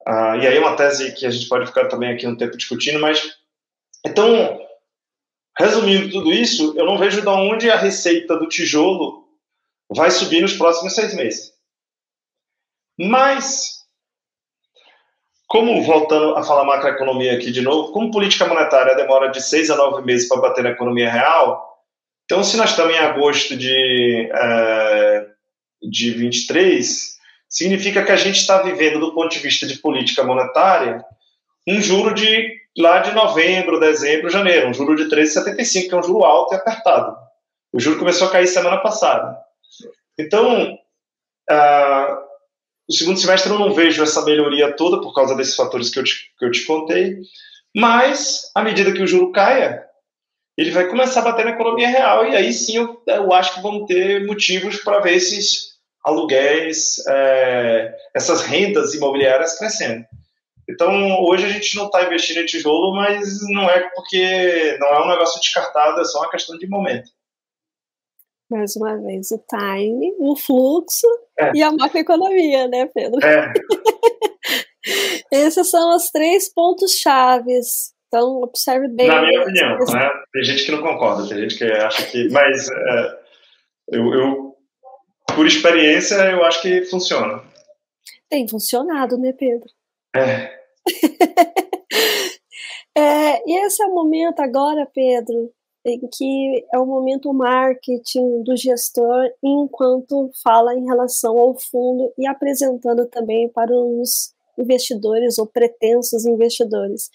Ah, e aí é uma tese que a gente pode ficar também aqui um tempo discutindo, mas então, resumindo tudo isso, eu não vejo de onde a receita do tijolo vai subir nos próximos seis meses. Mas, como voltando a falar macroeconomia aqui de novo, como política monetária demora de seis a nove meses para bater na economia real, então se nós estamos em agosto de, é, de 23, significa que a gente está vivendo, do ponto de vista de política monetária, um juro de lá de novembro, dezembro, janeiro, um juro de 13,75, que é um juro alto e apertado. O juro começou a cair semana passada. Então, uh, o segundo semestre eu não vejo essa melhoria toda por causa desses fatores que eu te, que eu te contei, mas à medida que o juro caia, ele vai começar a bater na economia real e aí sim eu, eu acho que vão ter motivos para ver esses aluguéis, é, essas rendas imobiliárias crescendo. Então, hoje a gente não está investindo em tijolo, mas não é porque não é um negócio descartado, é só uma questão de momento. Mais uma vez, o time, o fluxo é. e a macroeconomia, né, Pedro? É. Esses são os três pontos chaves. Então, observe bem. Na minha opinião, né? Tem gente que não concorda, tem gente que acha que. Mas é, eu, eu por experiência, eu acho que funciona. Tem funcionado, né, Pedro? É. é. E esse é o momento agora, Pedro, em que é o momento marketing do gestor enquanto fala em relação ao fundo e apresentando também para os investidores ou pretensos investidores.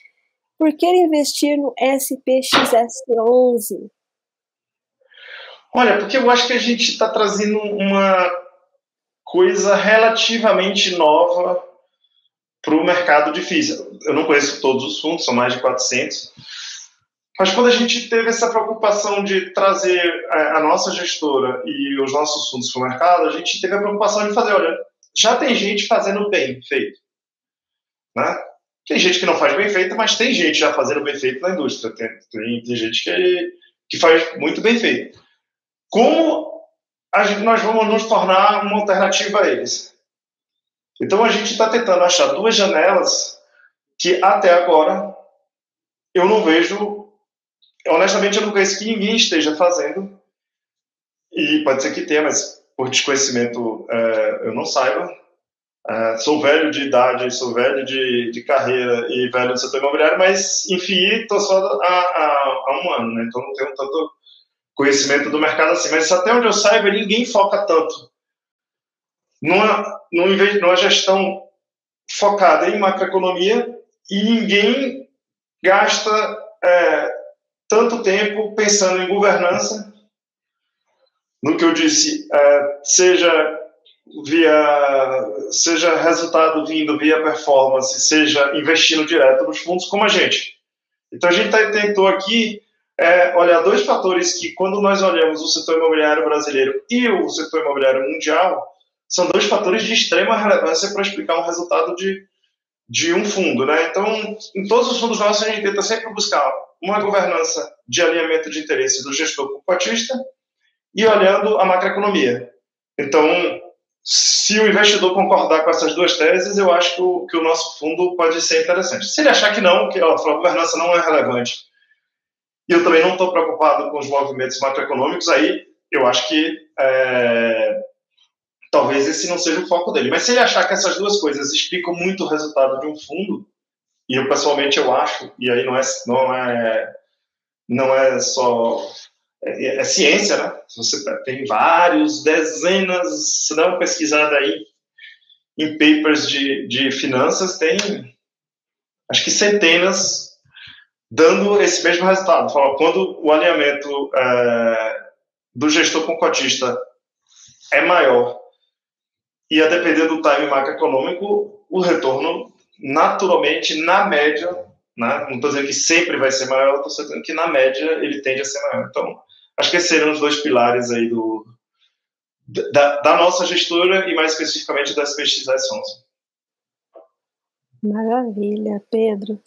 Por que investir no SPXS11? Olha, porque eu acho que a gente está trazendo uma coisa relativamente nova para o mercado difícil. Eu não conheço todos os fundos, são mais de 400. Mas quando a gente teve essa preocupação de trazer a nossa gestora e os nossos fundos para o mercado, a gente teve a preocupação de fazer, olha, já tem gente fazendo bem feito. Né? Tem gente que não faz bem feito, mas tem gente já fazendo bem feito na indústria. Tem, tem, tem gente que, que faz muito bem feito. Como gente, nós vamos nos tornar uma alternativa a eles? Então a gente está tentando achar duas janelas que até agora eu não vejo, honestamente eu não conheço que ninguém esteja fazendo, e pode ser que tenha, mas por desconhecimento é, eu não saiba. É, sou velho de idade, sou velho de, de carreira e velho do setor imobiliário, mas, enfim, estou só há, há, há, um ano, né? então não tenho tanto conhecimento do mercado assim. Mas até onde eu saiba, ninguém foca tanto numa, numa, gestão focada em macroeconomia e ninguém gasta é, tanto tempo pensando em governança, no que eu disse, é, seja via seja resultado vindo via performance, seja investindo direto nos fundos, como a gente. Então a gente tá, tentou aqui é, olhar dois fatores que, quando nós olhamos o setor imobiliário brasileiro e o setor imobiliário mundial, são dois fatores de extrema relevância para explicar um resultado de, de um fundo. Né? Então, em todos os fundos nossos, a gente tenta sempre buscar uma governança de alinhamento de interesses do gestor cotista e olhando a macroeconomia. Então, se o investidor concordar com essas duas teses, eu acho que o, que o nosso fundo pode ser interessante. Se ele achar que não, que ó, a governança não é relevante, e eu também não estou preocupado com os movimentos macroeconômicos, aí eu acho que é, talvez esse não seja o foco dele. Mas se ele achar que essas duas coisas explicam muito o resultado de um fundo, e eu pessoalmente eu acho, e aí não é, não é, não é só é, é ciência, né? Você tem vários, dezenas, se dá uma pesquisada aí em papers de, de finanças, tem acho que centenas dando esse mesmo resultado. Quando o alinhamento é, do gestor com cotista é maior e a depender do time macroeconômico, o retorno naturalmente, na média, né? não estou dizendo que sempre vai ser maior, estou dizendo que na média ele tende a ser maior. Então, acho que esses seriam os dois pilares aí do, da, da nossa gestora e mais especificamente das PXS 11. Maravilha, Pedro.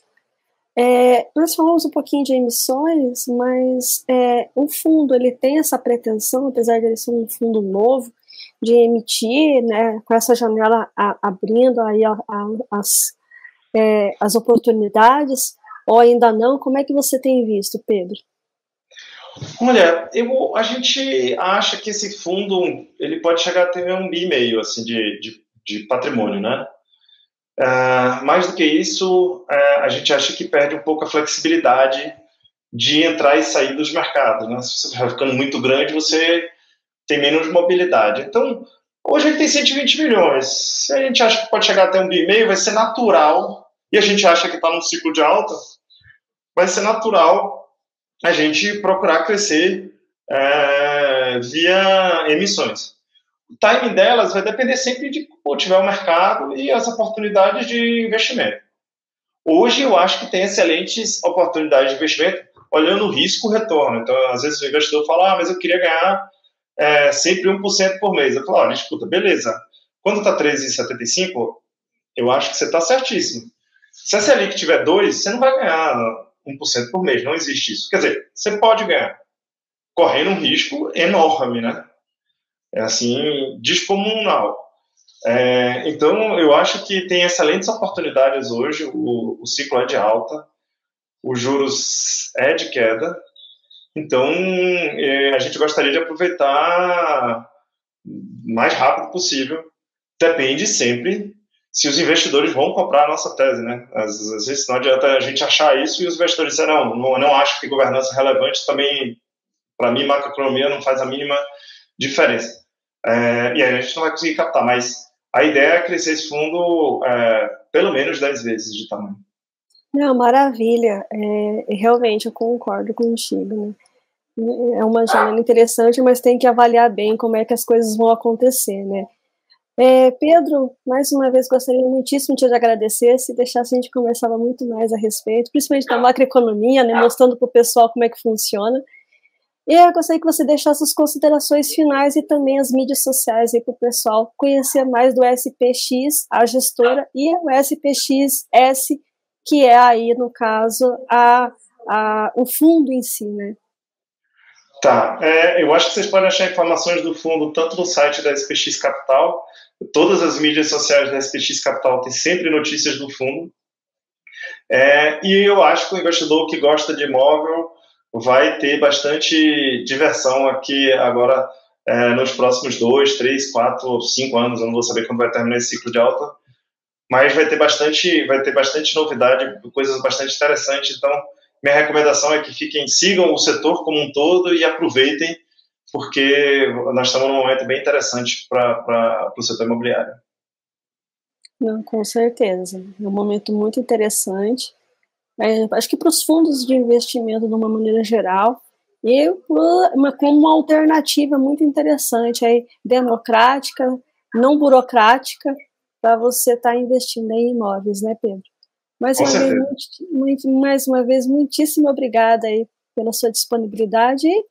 É, nós falamos um pouquinho de emissões, mas é, o fundo ele tem essa pretensão, apesar de ele ser um fundo novo, de emitir, né, com essa janela a, abrindo aí a, a, as, é, as oportunidades, ou ainda não? Como é que você tem visto, Pedro? Olha, eu, a gente acha que esse fundo ele pode chegar a ter um bi meio assim de, de, de patrimônio, né? Uh, mais do que isso, uh, a gente acha que perde um pouco a flexibilidade de entrar e sair dos mercados. Né? Se você vai ficando muito grande, você tem menos mobilidade. Então, hoje ele tem 120 milhões. Se a gente acha que pode chegar até um bi meio, vai ser natural, e a gente acha que está num ciclo de alta, vai ser natural a gente procurar crescer é, via emissões. O timing delas vai depender sempre de como tiver o mercado e as oportunidades de investimento. Hoje eu acho que tem excelentes oportunidades de investimento olhando o risco retorno. Então, às vezes o investidor fala, ah, mas eu queria ganhar é, sempre 1% por mês. Eu falo, olha, escuta, beleza. Quando está 13,75, eu acho que você está certíssimo. Se a Selic tiver 2, você não vai ganhar 1% por mês. Não existe isso. Quer dizer, você pode ganhar, correndo um risco enorme, né? É assim, descomunal. É, então, eu acho que tem excelentes oportunidades hoje. O, o ciclo é de alta, os juros é de queda. Então, é, a gente gostaria de aproveitar o mais rápido possível. Depende sempre se os investidores vão comprar a nossa tese, né? Às, às vezes não adianta a gente achar isso e os investidores dizem, não, não, não acho que governança é relevante, também, para mim, macroeconomia não faz a mínima diferença. É, e aí a gente não vai conseguir captar, mas a ideia é crescer esse fundo é, pelo menos 10 vezes de tamanho. Não, maravilha. É, realmente eu concordo contigo. Né? É uma janela interessante, mas tem que avaliar bem como é que as coisas vão acontecer, né? É, Pedro, mais uma vez gostaria muitíssimo de te agradecer, se deixasse a gente conversava muito mais a respeito, principalmente da macroeconomia, né, mostrando para o pessoal como é que funciona. E eu gostaria que você deixasse as considerações finais e também as mídias sociais aí para o pessoal conhecer mais do SPX, a gestora, e o SPXS que é aí, no caso, a, a, o fundo em si, né? Tá, é, eu acho que vocês podem achar informações do fundo tanto no site da SPX Capital, todas as mídias sociais da SPX Capital têm sempre notícias do fundo, é, e eu acho que o investidor que gosta de imóvel vai ter bastante diversão aqui agora é, nos próximos dois, três, quatro, cinco anos. Eu não vou saber quando vai terminar esse ciclo de alta, mas vai ter bastante, vai ter bastante novidade, coisas bastante interessantes. Então, minha recomendação é que fiquem, sigam o setor como um todo e aproveitem, porque nós estamos num momento bem interessante para o setor imobiliário. Não, com certeza. É um momento muito interessante. É, acho que para os fundos de investimento, de uma maneira geral, e uma, como uma alternativa muito interessante, aí, democrática, não burocrática, para você estar tá investindo em imóveis, né, Pedro? Mais uma, vez, muito, mais uma vez, muitíssimo obrigada aí pela sua disponibilidade e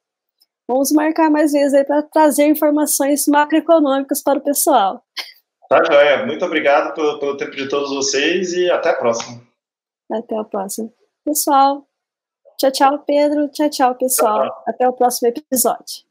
vamos marcar mais vezes aí para trazer informações macroeconômicas para o pessoal. Tá, joia. Muito obrigado pelo, pelo tempo de todos vocês e até a próxima. Até a próxima. Pessoal, tchau, tchau, Pedro. Tchau, tchau, pessoal. Até o próximo episódio.